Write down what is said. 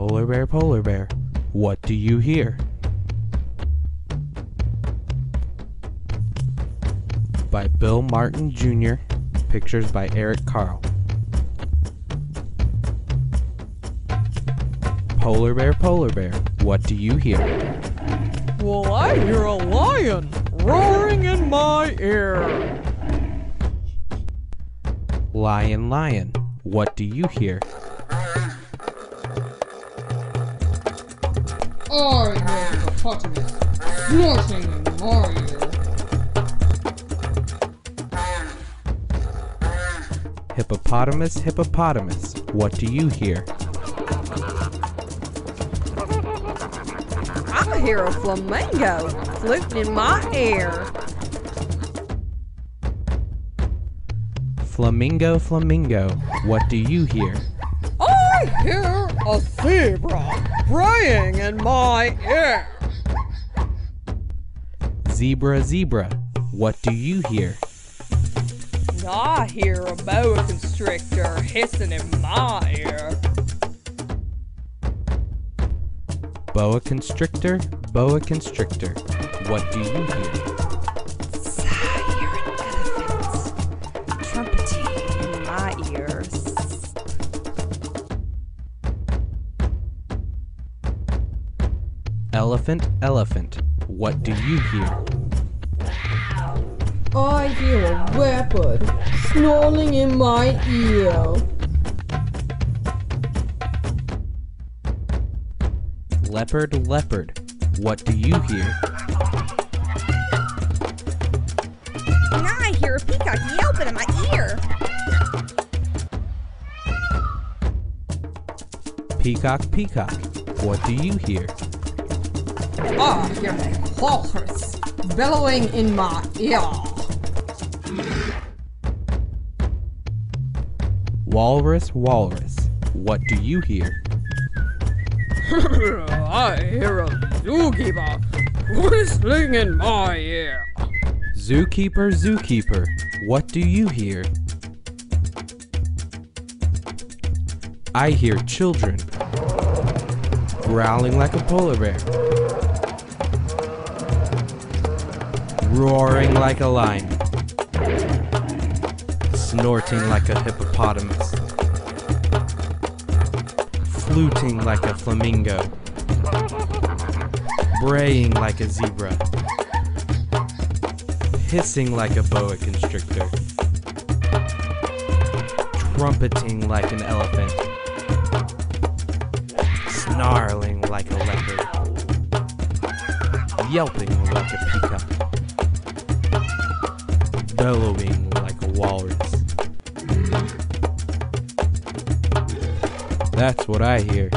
Polar bear, polar bear, what do you hear? By Bill Martin Jr., pictures by Eric Carle. Polar bear, polar bear, what do you hear? Well, I hear a lion roaring in my ear. Lion, lion, what do you hear? I hear a hippopotamus snorting in my ear. Hippopotamus, hippopotamus, what do you hear? I hear a flamingo fluting in my ear. Flamingo, flamingo, what do you hear? I hear a zebra braying in my ear. Zebra, zebra, what do you hear? I hear a boa constrictor hissing in my ear. Boa constrictor, boa constrictor, what do you hear? I hear an elephant trumpeting in my ears. Elephant, elephant, what do you hear? I hear a leopard snarling in my ear. Leopard, leopard, what do you hear? And I hear a peacock yelping in my ear. Peacock, peacock, what do you hear? I hear a walrus bellowing in my ear. Walrus, walrus, what do you hear? I hear a zookeeper whistling in my ear. Zookeeper, zookeeper, what do you hear? I hear children growling like a polar bear, roaring like a lion, snorting like a hippopotamus, fluting like a flamingo, braying like a zebra hissing like a boa constrictor, trumpeting like an elephant, snarling like a leopard, yelping like a peacock, bellowing like a walrus. That's what I hear.